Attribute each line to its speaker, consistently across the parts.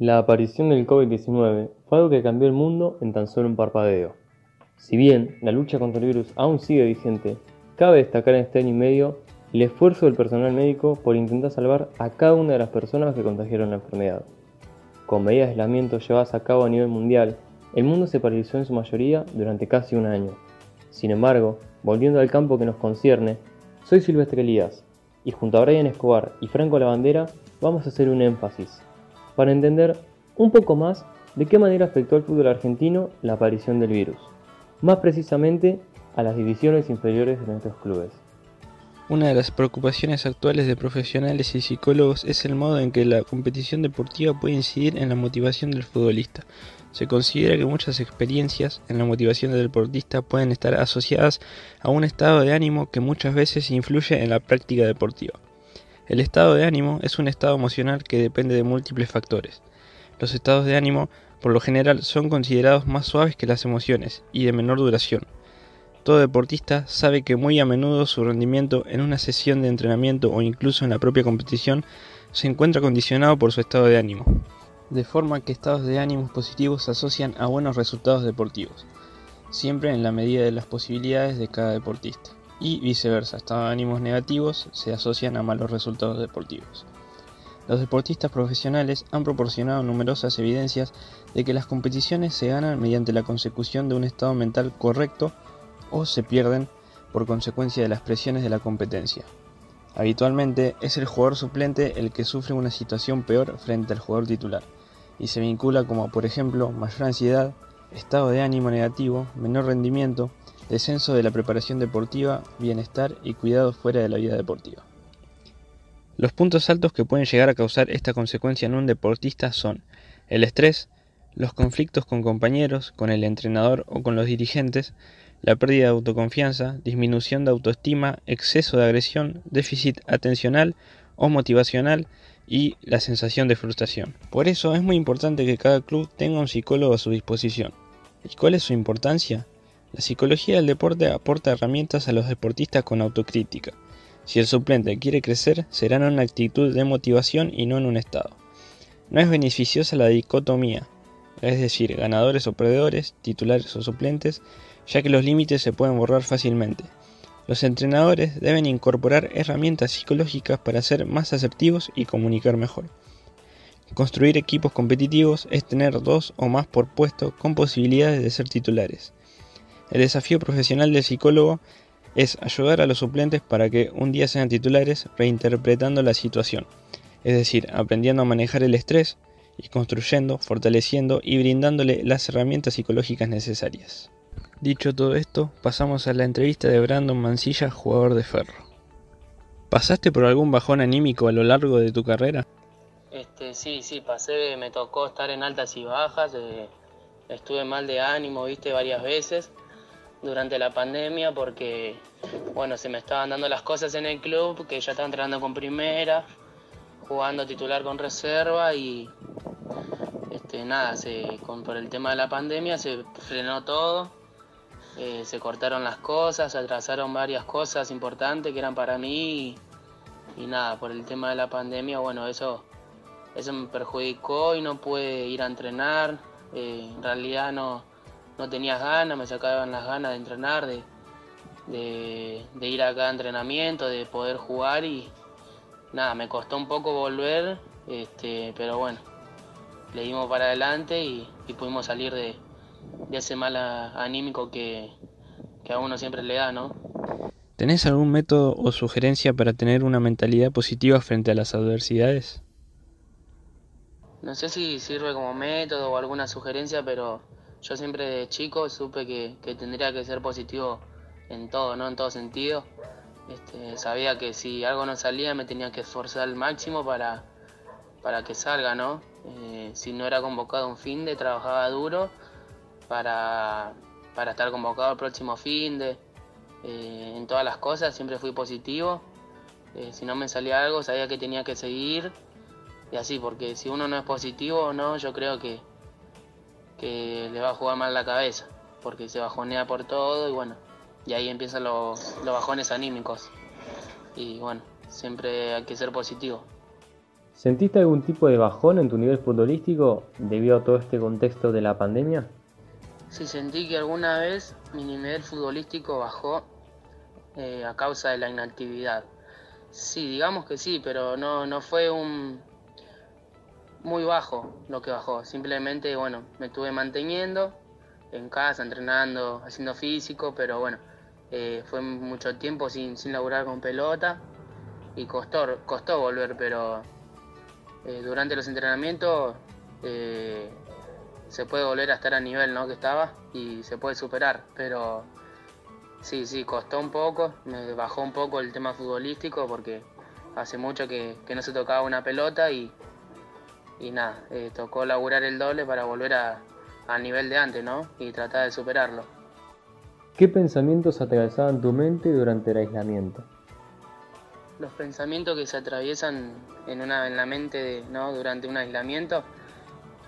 Speaker 1: La aparición del COVID-19 fue algo que cambió el mundo en tan solo un parpadeo. Si bien la lucha contra el virus aún sigue vigente, cabe destacar en este año y medio el esfuerzo del personal médico por intentar salvar a cada una de las personas que contagiaron la enfermedad. Con medidas de aislamiento llevadas a cabo a nivel mundial, el mundo se paralizó en su mayoría durante casi un año. Sin embargo, volviendo al campo que nos concierne, soy Silvestre Elías y junto a Brian Escobar y Franco Lavandera vamos a hacer un énfasis para entender un poco más de qué manera afectó al fútbol argentino la aparición del virus, más precisamente a las divisiones inferiores de nuestros clubes.
Speaker 2: Una de las preocupaciones actuales de profesionales y psicólogos es el modo en que la competición deportiva puede incidir en la motivación del futbolista. Se considera que muchas experiencias en la motivación del deportista pueden estar asociadas a un estado de ánimo que muchas veces influye en la práctica deportiva. El estado de ánimo es un estado emocional que depende de múltiples factores. Los estados de ánimo, por lo general, son considerados más suaves que las emociones y de menor duración. Todo deportista sabe que muy a menudo su rendimiento en una sesión de entrenamiento o incluso en la propia competición se encuentra condicionado por su estado de ánimo, de forma que estados de ánimo positivos se asocian a buenos resultados deportivos, siempre en la medida de las posibilidades de cada deportista y viceversa, estados de ánimos negativos se asocian a malos resultados deportivos. Los deportistas profesionales han proporcionado numerosas evidencias de que las competiciones se ganan mediante la consecución de un estado mental correcto o se pierden por consecuencia de las presiones de la competencia. Habitualmente es el jugador suplente el que sufre una situación peor frente al jugador titular y se vincula como por ejemplo mayor ansiedad, estado de ánimo negativo, menor rendimiento, descenso de la preparación deportiva, bienestar y cuidado fuera de la vida deportiva. Los puntos altos que pueden llegar a causar esta consecuencia en un deportista son el estrés, los conflictos con compañeros, con el entrenador o con los dirigentes, la pérdida de autoconfianza, disminución de autoestima, exceso de agresión, déficit atencional o motivacional y la sensación de frustración. Por eso es muy importante que cada club tenga un psicólogo a su disposición. ¿Y cuál es su importancia? La psicología del deporte aporta herramientas a los deportistas con autocrítica. Si el suplente quiere crecer, será en una actitud de motivación y no en un estado. No es beneficiosa la dicotomía, es decir, ganadores o perdedores, titulares o suplentes, ya que los límites se pueden borrar fácilmente. Los entrenadores deben incorporar herramientas psicológicas para ser más asertivos y comunicar mejor. Construir equipos competitivos es tener dos o más por puesto con posibilidades de ser titulares. El desafío profesional del psicólogo es ayudar a los suplentes para que un día sean titulares reinterpretando la situación, es decir, aprendiendo a manejar el estrés y construyendo, fortaleciendo y brindándole las herramientas psicológicas necesarias. Dicho todo esto, pasamos a la entrevista de Brandon Mancilla, jugador de Ferro. ¿Pasaste por algún bajón anímico a lo largo de tu carrera?
Speaker 3: Este, sí, sí, pasé, me tocó estar en altas y bajas, eh, estuve mal de ánimo, viste, varias veces durante la pandemia porque, bueno, se me estaban dando las cosas en el club, que ya estaba entrenando con primera, jugando titular con reserva y este, nada, se, con, por el tema de la pandemia se frenó todo, eh, se cortaron las cosas, se atrasaron varias cosas importantes que eran para mí y, nada, por el tema de la pandemia, bueno, eso, eso me perjudicó y no pude ir a entrenar, eh, en realidad no no tenías ganas, me sacaban las ganas de entrenar, de, de, ir a cada entrenamiento, de poder jugar y nada, me costó un poco volver, este, pero bueno, le dimos para adelante y, pudimos salir de, ese mal anímico que, que a uno siempre le da, ¿no?
Speaker 2: ¿Tenés algún método o sugerencia para tener una mentalidad positiva frente a las adversidades?
Speaker 3: No sé si sirve como método o alguna sugerencia, pero yo siempre de chico supe que, tendría que ser positivo en todo, ¿no? En todo sentido. Este, sabía que si algo no salía me tenía que esforzar al máximo para, para que salga, ¿no? Eh, si no era convocado un fin de, trabajaba duro para, estar convocado el próximo fin de. Eh, en todas las cosas siempre fui positivo. Eh, si no me salía algo, sabía que tenía que seguir. Y así, porque si uno no es positivo, no, yo creo que, que le va a jugar mal la cabeza, porque se bajonea por todo y bueno, y ahí empiezan los, bajones anímicos. Y bueno, siempre hay que ser positivo.
Speaker 1: ¿Sentiste algún tipo de bajón en tu nivel futbolístico debido a todo este contexto de la pandemia?
Speaker 3: Sí, sentí que alguna vez mi nivel futbolístico bajó eh, a causa de la inactividad. Sí, digamos que sí, pero no, no fue un muy bajo lo que bajó. Simplemente, bueno, me estuve manteniendo en casa, entrenando, haciendo físico, pero bueno, eh, fue mucho tiempo sin, sin laburar con pelota y costó, costó volver, pero eh, durante los entrenamientos eh, se puede volver a estar a nivel ¿no? que estaba y se puede superar, pero sí, sí, costó un poco, me bajó un poco el tema futbolístico porque hace mucho que, no se tocaba una pelota y, y nada, eh, tocó laburar el doble para volver a, al nivel de antes ¿no? y tratar de superarlo.
Speaker 1: ¿Qué pensamientos atravesaban tu mente durante el aislamiento?
Speaker 3: los pensamientos que se atraviesan en, una, en la mente ¿no? durante un aislamiento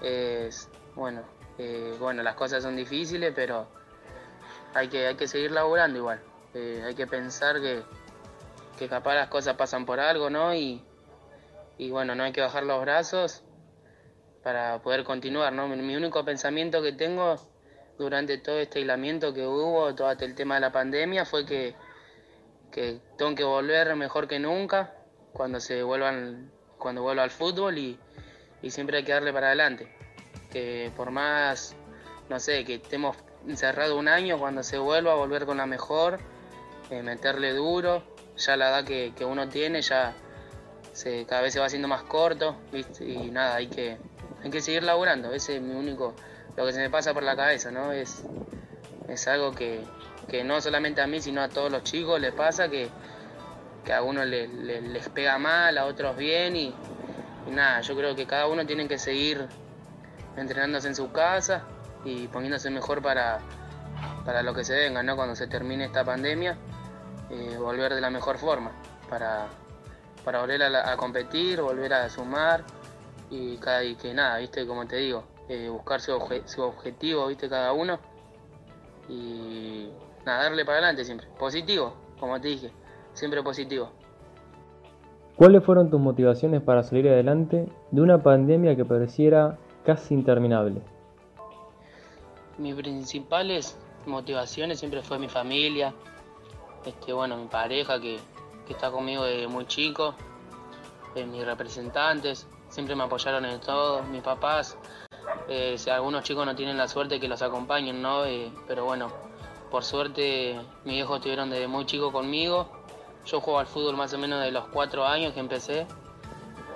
Speaker 3: es, bueno, eh, bueno, las cosas son difíciles, pero hay que, hay que seguir laburando igual. Eh, hay que pensar que, que capaz las cosas pasan por algo, ¿no? Y, y bueno, no hay que bajar los brazos para poder continuar, ¿no? Mi, único pensamiento que tengo durante todo este aislamiento que hubo, todo el tema de la pandemia, fue que que tengo que volver mejor que nunca cuando se vuelvan cuando vuelva al fútbol y, siempre hay que darle para adelante que por más no sé que estemos encerrados un año cuando se vuelva a volver con la mejor eh, meterle duro ya la edad que, uno tiene ya se, cada vez se va haciendo más corto y nada hay que hay que seguir laburando ese es mi único lo que se me pasa por la cabeza no es es algo que, que no solamente a mí, sino a todos los chicos les pasa que, a uno les pega mal, a otros bien y, nada, yo creo que cada uno tiene que seguir entrenándose en su casa y poniéndose mejor para, para lo que se venga, ¿no? Cuando se termine esta pandemia, eh, volver de la mejor forma, para, para volver a, competir, volver a sumar y, cada, y que nada, viste, como te digo, eh, buscar su, su objetivo, viste, cada uno y nada, darle para adelante siempre. Positivo, como te dije, siempre positivo.
Speaker 1: ¿Cuáles fueron tus motivaciones para salir adelante de una pandemia que pareciera casi interminable?
Speaker 3: Mis principales motivaciones siempre fue mi familia, este, bueno, mi pareja que, está conmigo desde muy chico, eh, mis representantes, siempre me apoyaron en todo, mis papás, eh, si algunos chicos no tienen la suerte que los acompañen, ¿no? Eh, pero bueno, por suerte mis hijos estuvieron desde muy chico conmigo. Yo juego al fútbol más o menos de los cuatro años que empecé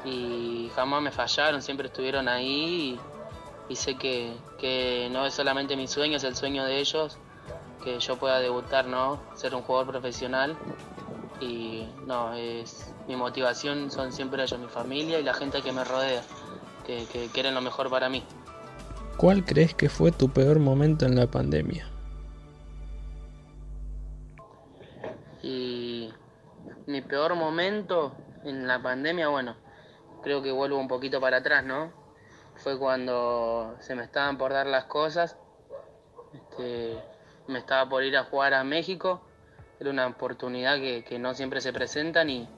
Speaker 3: y jamás me fallaron, siempre estuvieron ahí y, sé que, que, no es solamente mi sueño, es el sueño de ellos, que yo pueda debutar, ¿no? Ser un jugador profesional y no, es mi motivación son siempre ellos, mi familia y la gente que me rodea, que, que quieren lo mejor para mí.
Speaker 2: ¿Cuál crees que fue tu peor momento en la pandemia?
Speaker 3: Y mi peor momento en la pandemia, bueno, creo que vuelvo un poquito para atrás, ¿no? Fue cuando se me estaban por dar las cosas. Este, me estaba por ir a jugar a México. Era una oportunidad que, no siempre se presentan y,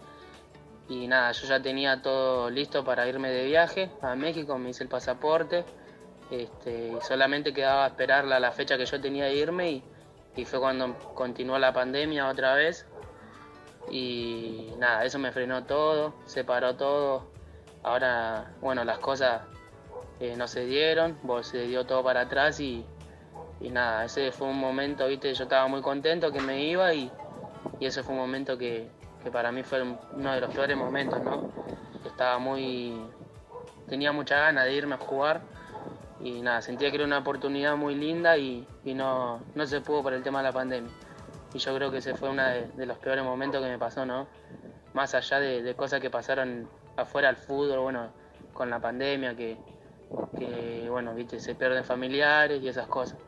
Speaker 3: y nada, yo ya tenía todo listo para irme de viaje a México, me hice el pasaporte este, solamente quedaba esperar la, la, fecha que yo tenía de irme y, fue cuando continuó la pandemia otra vez. Y nada, eso me frenó todo, se paró todo. Ahora, bueno, las cosas eh, no se dieron, se dio todo para atrás y, nada, ese fue un momento, viste, yo estaba muy contento que me iba y, y ese fue un momento que, que para mí fue uno de los peores momentos, ¿no? Estaba muy, tenía mucha ganas de irme a jugar y nada, sentía que era una oportunidad muy linda y, no, no, se pudo por el tema de la pandemia. Y yo creo que ese fue uno de, los peores momentos que me pasó, ¿no? Más allá de, cosas que pasaron afuera del fútbol, bueno, con la pandemia, que, bueno, viste, se pierden familiares y esas cosas.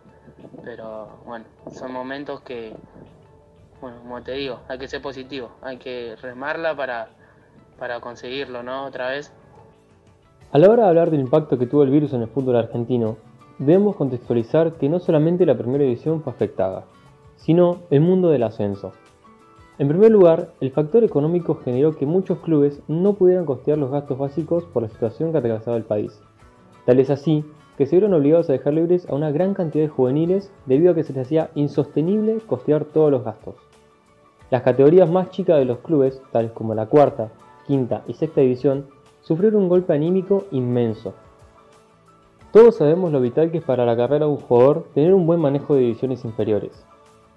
Speaker 3: Pero bueno, son momentos que, bueno, como te digo, hay que ser positivo, hay que remarla para, para conseguirlo, ¿no? Otra vez
Speaker 1: a la hora de hablar del impacto que tuvo el virus en el fútbol argentino, debemos contextualizar que no solamente la primera división fue afectada, sino el mundo del ascenso. En primer lugar, el factor económico generó que muchos clubes no pudieran costear los gastos básicos por la situación que atravesaba el país. Tal es así que se vieron obligados a dejar libres a una gran cantidad de juveniles debido a que se les hacía insostenible costear todos los gastos. Las categorías más chicas de los clubes, tales como la cuarta, quinta y sexta división, sufrieron un golpe anímico inmenso. Todos sabemos lo vital que es para la carrera de un jugador tener un buen manejo de divisiones inferiores.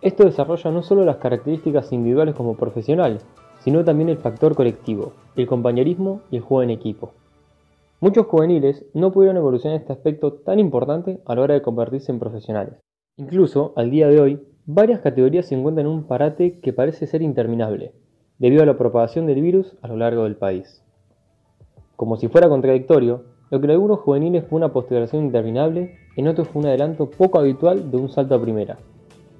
Speaker 1: Esto desarrolla no solo las características individuales como profesional, sino también el factor colectivo, el compañerismo y el juego en equipo. Muchos juveniles no pudieron evolucionar este aspecto tan importante a la hora de convertirse en profesionales. Incluso, al día de hoy, varias categorías se encuentran en un parate que parece ser interminable, debido a la propagación del virus a lo largo del país. Como si fuera contradictorio, lo que en algunos juveniles fue una postergación interminable, en otros fue un adelanto poco habitual de un salto a primera,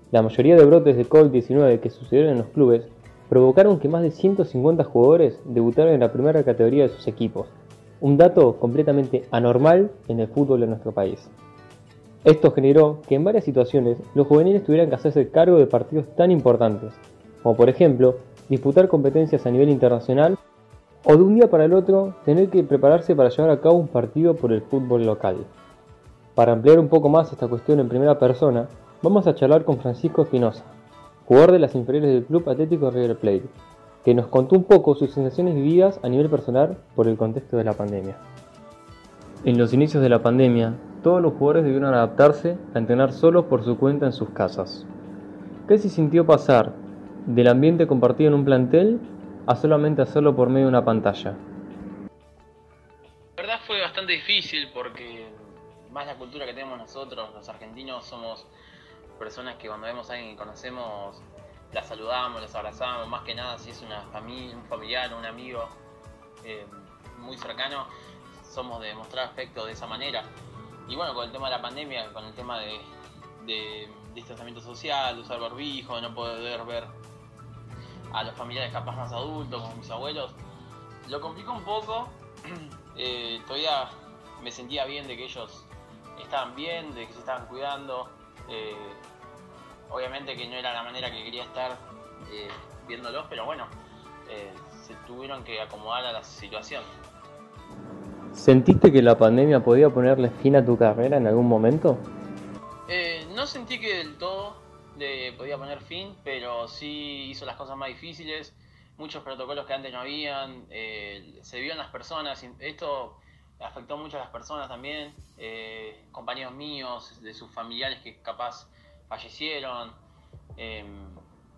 Speaker 1: la mayoría de brotes de COVID-19 que sucedieron en los clubes provocaron que más de 150 jugadores debutaran en la primera categoría de sus equipos, un dato completamente anormal en el fútbol de nuestro país. Esto generó que en varias situaciones los juveniles tuvieran que hacerse cargo de partidos tan importantes, como por ejemplo disputar competencias a nivel internacional o de un día para el otro tener que prepararse para llevar a cabo un partido por el fútbol local. Para ampliar un poco más esta cuestión en primera persona, Vamos a charlar con Francisco Espinosa, jugador de las inferiores del Club Atlético River Plate, que nos contó un poco sus sensaciones vividas a nivel personal por el contexto de la pandemia. En los inicios de la pandemia, todos los jugadores debieron adaptarse a entrenar solos por su cuenta en sus casas. ¿Qué se sintió pasar del ambiente compartido en un plantel a solamente hacerlo por medio de una pantalla?
Speaker 4: La verdad fue bastante difícil porque más la cultura que tenemos nosotros, los argentinos, somos personas que cuando vemos a alguien que conocemos, la saludamos, los abrazamos, más que nada si es una familia, un familiar, un amigo eh, muy cercano, somos de mostrar afecto de esa manera. Y bueno, con el tema de la pandemia, con el tema de, distanciamiento social, usar barbijo, no poder ver a los familiares capaz más adultos, como mis abuelos, lo complicó un poco. Eh, todavía me sentía bien de que ellos estaban bien, de que se estaban cuidando. Eh, Obviamente que no era la manera que quería estar eh, viéndolos, pero bueno, se tuvieron que acomodar a la situación.
Speaker 1: ¿Sentiste que la pandemia podía ponerle fin a tu carrera en algún momento?
Speaker 4: Eh, no sentí que del todo le podía poner fin, pero sí hizo las cosas más difíciles. Muchos protocolos que antes no habían, se vio en las personas. Esto afectó mucho a las personas también, compañeros míos, de sus familiares que capaz fallecieron, eh,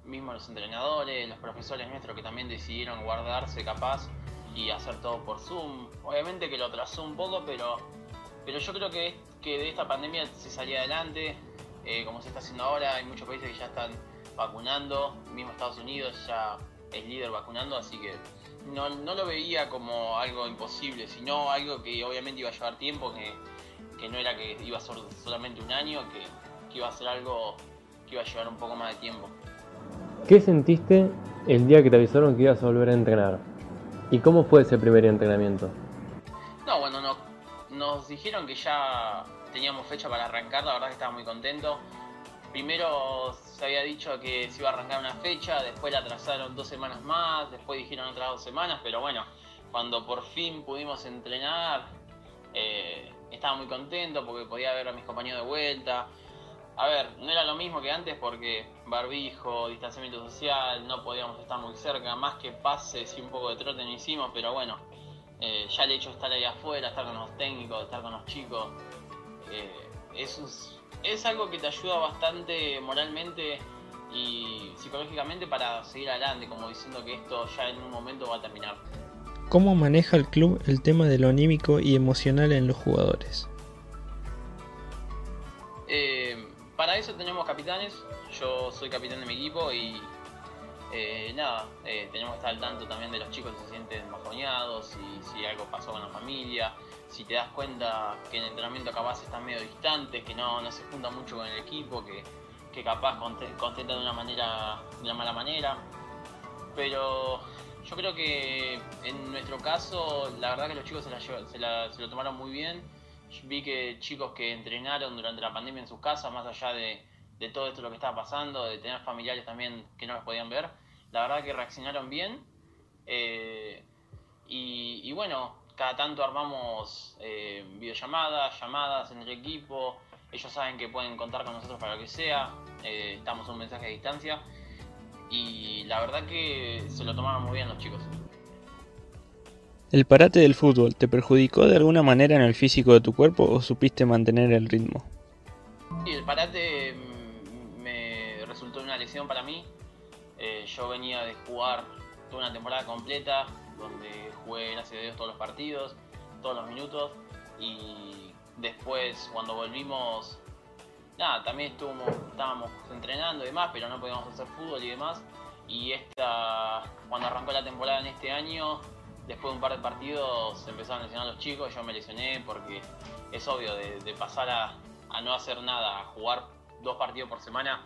Speaker 4: mismo los entrenadores, los profesores nuestros que también decidieron guardarse capaz y hacer todo por Zoom. Obviamente que lo atrasó un poco, pero, pero yo creo que, que de esta pandemia se salía adelante, eh, como se está haciendo ahora, hay muchos países que ya están vacunando, mismo Estados Unidos ya es líder vacunando, así que no, no lo veía como algo imposible, sino algo que obviamente iba a llevar tiempo, que, que no era que iba a ser solamente un año, que que iba a ser algo que iba a llevar un poco más de tiempo.
Speaker 1: ¿Qué sentiste el día que te avisaron que ibas a volver a entrenar? ¿Y cómo fue ese primer entrenamiento?
Speaker 4: No, bueno, no, nos dijeron que ya teníamos fecha para arrancar, la verdad que estaba muy contento. Primero se había dicho que se iba a arrancar una fecha, después la atrasaron dos semanas más, después dijeron otras dos semanas, pero bueno, cuando por fin pudimos entrenar, eh, estaba muy contento porque podía ver a mis compañeros de vuelta, a ver, no era lo mismo que antes porque barbijo, distanciamiento social, no podíamos estar muy cerca, más que pases y un poco de trote no hicimos, pero bueno, eh, ya el hecho de estar ahí afuera, estar con los técnicos, estar con los chicos, eh, es, es algo que te ayuda bastante moralmente y psicológicamente para seguir adelante, como diciendo que esto ya en un momento va a terminar.
Speaker 2: ¿Cómo maneja el club el tema de lo anímico y emocional en los jugadores?
Speaker 4: Para eso tenemos capitanes. Yo soy capitán de mi equipo y eh, nada, eh, tenemos que estar al tanto también de los chicos que se sienten bajoneados, si algo pasó con la familia, si te das cuenta que en el entrenamiento capaz están medio distantes, que no, no se juntan mucho con el equipo, que, que capaz contentan de una manera, de una mala manera. Pero yo creo que en nuestro caso, la verdad que los chicos se, se lo tomaron muy bien vi que chicos que entrenaron durante la pandemia en sus casas, más allá de, todo esto lo que estaba pasando, de tener familiares también que no los podían ver, la verdad que reaccionaron bien. Eh, y, bueno, cada tanto armamos eh, videollamadas, llamadas en el equipo. Ellos saben que pueden contar con nosotros para lo que sea. Eh, estamos un mensaje a distancia. Y la verdad que se lo tomaron muy bien los chicos.
Speaker 2: ¿El parate del fútbol te perjudicó de alguna manera en el físico de tu cuerpo o supiste mantener el ritmo?
Speaker 4: Sí, el parate mm, me resultó una lesión para mí. Eh, yo venía de jugar toda una temporada completa, donde jugué, gracias a Dios, todos los partidos, todos los minutos. Y después, cuando volvimos, nada, también estuvimos, estábamos entrenando y demás, pero no podíamos hacer fútbol y demás. Y esta, cuando arrancó la temporada en este año, después de un par de partidos empezaron a lesionar los chicos, yo me lesioné porque es obvio, de, pasar a, no hacer nada, a jugar dos partidos por semana,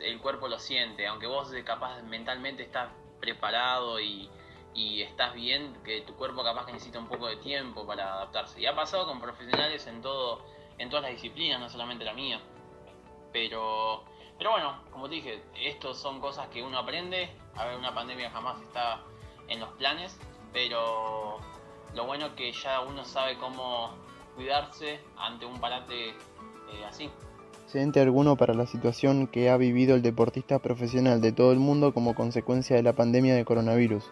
Speaker 4: el cuerpo lo siente, aunque vos capaz mentalmente estás preparado y, estás bien, que tu cuerpo capaz que necesita un poco de tiempo para adaptarse. Y ha pasado con profesionales en todo, en todas las disciplinas, no solamente la mía. Pero, pero bueno, como te dije, estos son cosas que uno aprende. A ver, una pandemia jamás está en los planes, pero lo bueno es que ya uno sabe cómo cuidarse ante un parate eh, así.
Speaker 5: ¿Siente alguno para la situación que ha vivido el deportista profesional de todo el mundo como consecuencia de la pandemia de coronavirus.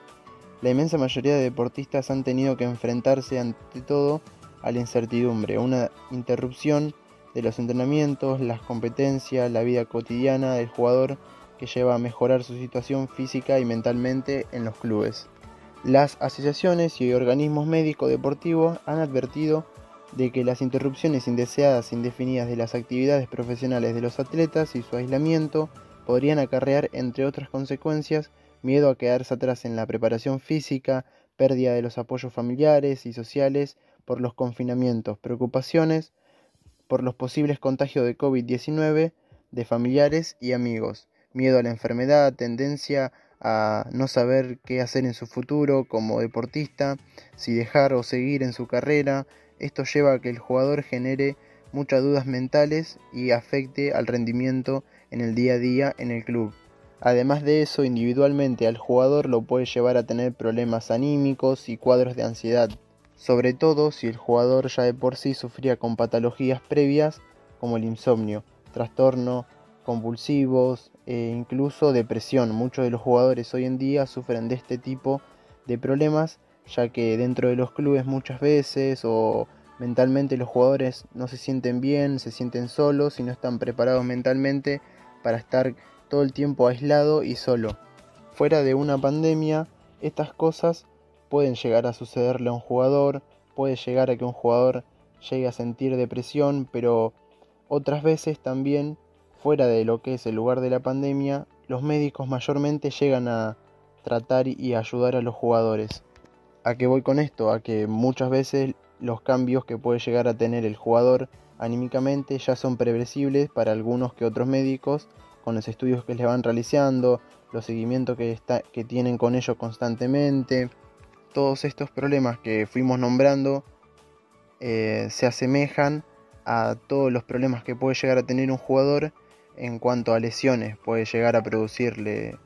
Speaker 5: La inmensa mayoría de deportistas han tenido que enfrentarse ante todo a la incertidumbre, una interrupción de los entrenamientos, las competencias, la vida cotidiana del jugador que lleva a mejorar su situación física y mentalmente en los clubes. Las asociaciones y organismos médicos deportivos han advertido de que las interrupciones indeseadas e indefinidas de las actividades profesionales de los atletas y su aislamiento podrían acarrear, entre otras consecuencias, miedo a quedarse atrás en la preparación física, pérdida de los apoyos familiares y sociales por los confinamientos, preocupaciones por los posibles contagios de COVID-19 de familiares y amigos, miedo a la enfermedad, tendencia a no saber qué hacer en su futuro como deportista, si dejar o seguir en su carrera. Esto lleva a que el jugador genere muchas dudas mentales y afecte al rendimiento en el día a día en el club. Además de eso, individualmente al jugador lo puede llevar a tener problemas anímicos y cuadros de ansiedad, sobre todo si el jugador ya de por sí sufría con patologías previas como el insomnio, trastorno compulsivos e incluso depresión. Muchos de los jugadores hoy en día sufren de este tipo de problemas, ya que dentro de los clubes muchas veces o mentalmente los jugadores no se sienten bien, se sienten solos y no están preparados mentalmente para estar todo el tiempo aislado y solo. Fuera de una pandemia, estas cosas pueden llegar a sucederle a un jugador, puede llegar a que un jugador llegue a sentir depresión, pero otras veces también fuera de lo que es el lugar de la pandemia, los médicos mayormente llegan a tratar y ayudar a los jugadores. ¿A qué voy con esto? A que muchas veces los cambios que puede llegar a tener el jugador anímicamente ya son previsibles para algunos que otros médicos con los estudios que les van realizando, los seguimientos que, tienen con ellos constantemente. Todos estos problemas que fuimos nombrando eh, se asemejan a todos los problemas que puede llegar a tener un jugador en cuanto a lesiones, puede llegar a producirle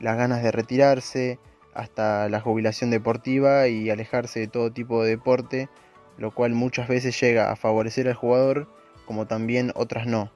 Speaker 5: las ganas de retirarse, hasta la jubilación deportiva y alejarse de todo tipo de deporte, lo cual muchas veces llega a favorecer al jugador como también otras no.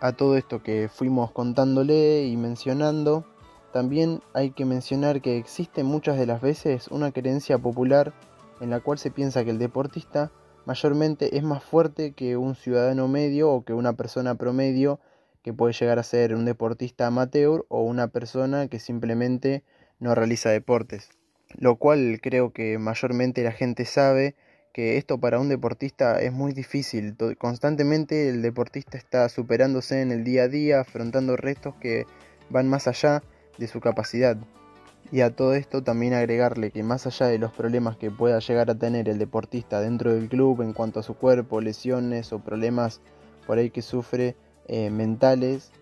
Speaker 5: A todo esto que fuimos contándole y mencionando, también hay que mencionar que existe muchas de las veces una creencia popular en la cual se piensa que el deportista mayormente es más fuerte que un ciudadano medio o que una persona promedio que puede llegar a ser un deportista amateur o una persona que simplemente no realiza deportes. Lo cual creo que mayormente la gente sabe que esto para un deportista es muy difícil. Constantemente el deportista está superándose en el día a día, afrontando retos que van más allá de su capacidad. Y a todo esto también agregarle que más allá de los problemas que pueda llegar a tener el deportista dentro del club en cuanto a su cuerpo, lesiones o problemas por ahí que sufre eh, mentales,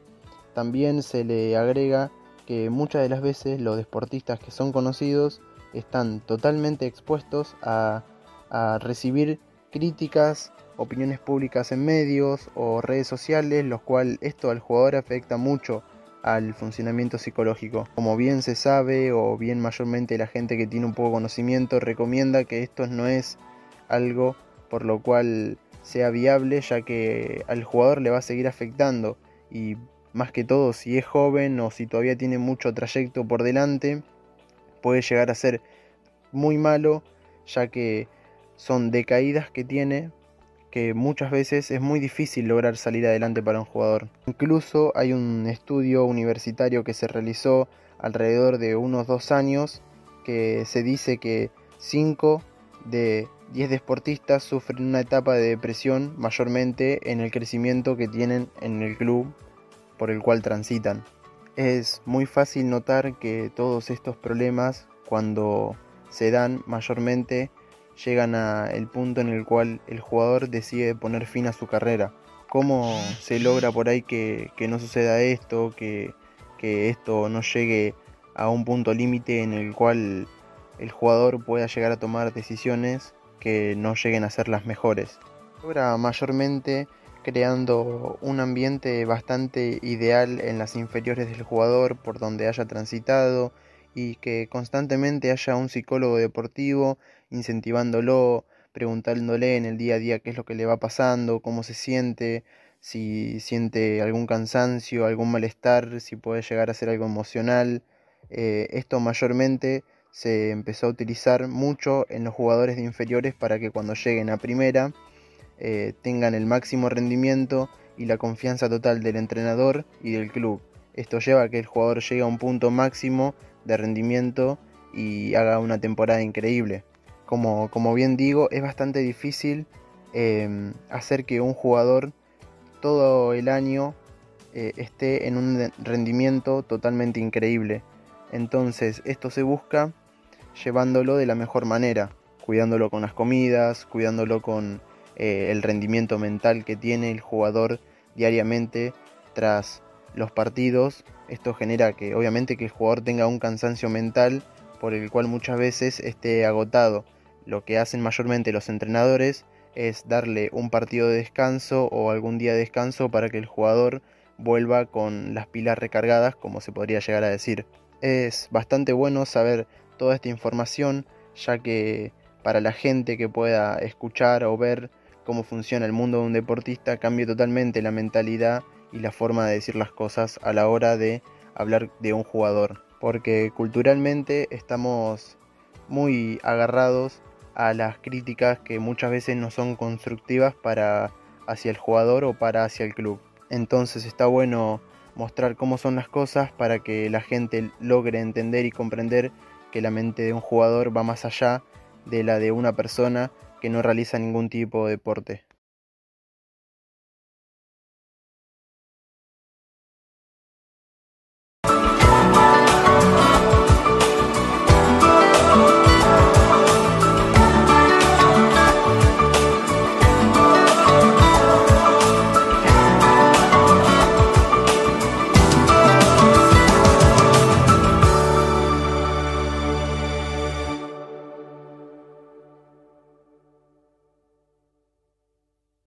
Speaker 5: también se le agrega que muchas de las veces los deportistas que son conocidos están totalmente expuestos a, recibir críticas, opiniones públicas en medios o redes sociales, lo cual esto al jugador afecta mucho al funcionamiento psicológico. Como bien se sabe o bien mayormente la gente que tiene un poco de conocimiento recomienda que esto no es algo por lo cual sea viable ya que al jugador le va a seguir afectando y más que todo si es joven o si todavía tiene mucho trayecto por delante puede llegar a ser muy malo ya que son decaídas que tiene que muchas veces es muy difícil lograr salir adelante para un jugador. Incluso hay un estudio universitario que se realizó alrededor de unos dos años que se dice que 5 de 10 deportistas sufren una etapa de depresión mayormente en el crecimiento que tienen en el club por el cual transitan. Es muy fácil notar que todos estos problemas cuando se dan mayormente llegan al punto en el cual el jugador decide poner fin a su carrera. ¿Cómo se logra por ahí que, no suceda esto, que, que esto no llegue a un punto límite en el cual el jugador pueda llegar a tomar decisiones que no lleguen a ser las mejores? Logra mayormente creando un ambiente bastante ideal en las inferiores del jugador por donde haya transitado y que constantemente haya un psicólogo deportivo incentivándolo, preguntándole en el día a día qué es lo que le va pasando, cómo se siente, si siente algún cansancio, algún malestar, si puede llegar a ser algo emocional. Eh, esto mayormente se empezó a utilizar mucho en los jugadores de inferiores para que cuando lleguen a primera eh, tengan el máximo rendimiento y la confianza total del entrenador y del club. Esto lleva a que el jugador llegue a un punto máximo de rendimiento y haga una temporada increíble. Como, como bien digo, es bastante difícil em, hacer que un jugador todo el año eh, esté en un rendimiento totalmente increíble. Entonces esto se busca llevándolo de la mejor manera, cuidándolo con las comidas, cuidándolo con eh, el rendimiento mental que tiene el jugador diariamente tras los partidos. Esto genera que obviamente que el jugador tenga un cansancio mental por el cual muchas veces esté agotado. Lo que hacen mayormente los entrenadores es darle un partido de descanso o algún día de descanso para que el jugador vuelva con las pilas recargadas, como se podría llegar a decir. Es bastante bueno saber toda esta información, ya que para la gente que pueda escuchar o ver cómo funciona el mundo de un deportista, cambia totalmente la mentalidad y la forma de decir las cosas a la hora de hablar de un jugador. Porque culturalmente estamos muy agarrados a las críticas que muchas veces no son constructivas para hacia el jugador o para hacia el club. Entonces está bueno mostrar cómo son las cosas para que la gente logre entender y comprender que la mente de un jugador va más allá de la de una persona que no realiza ningún tipo de deporte.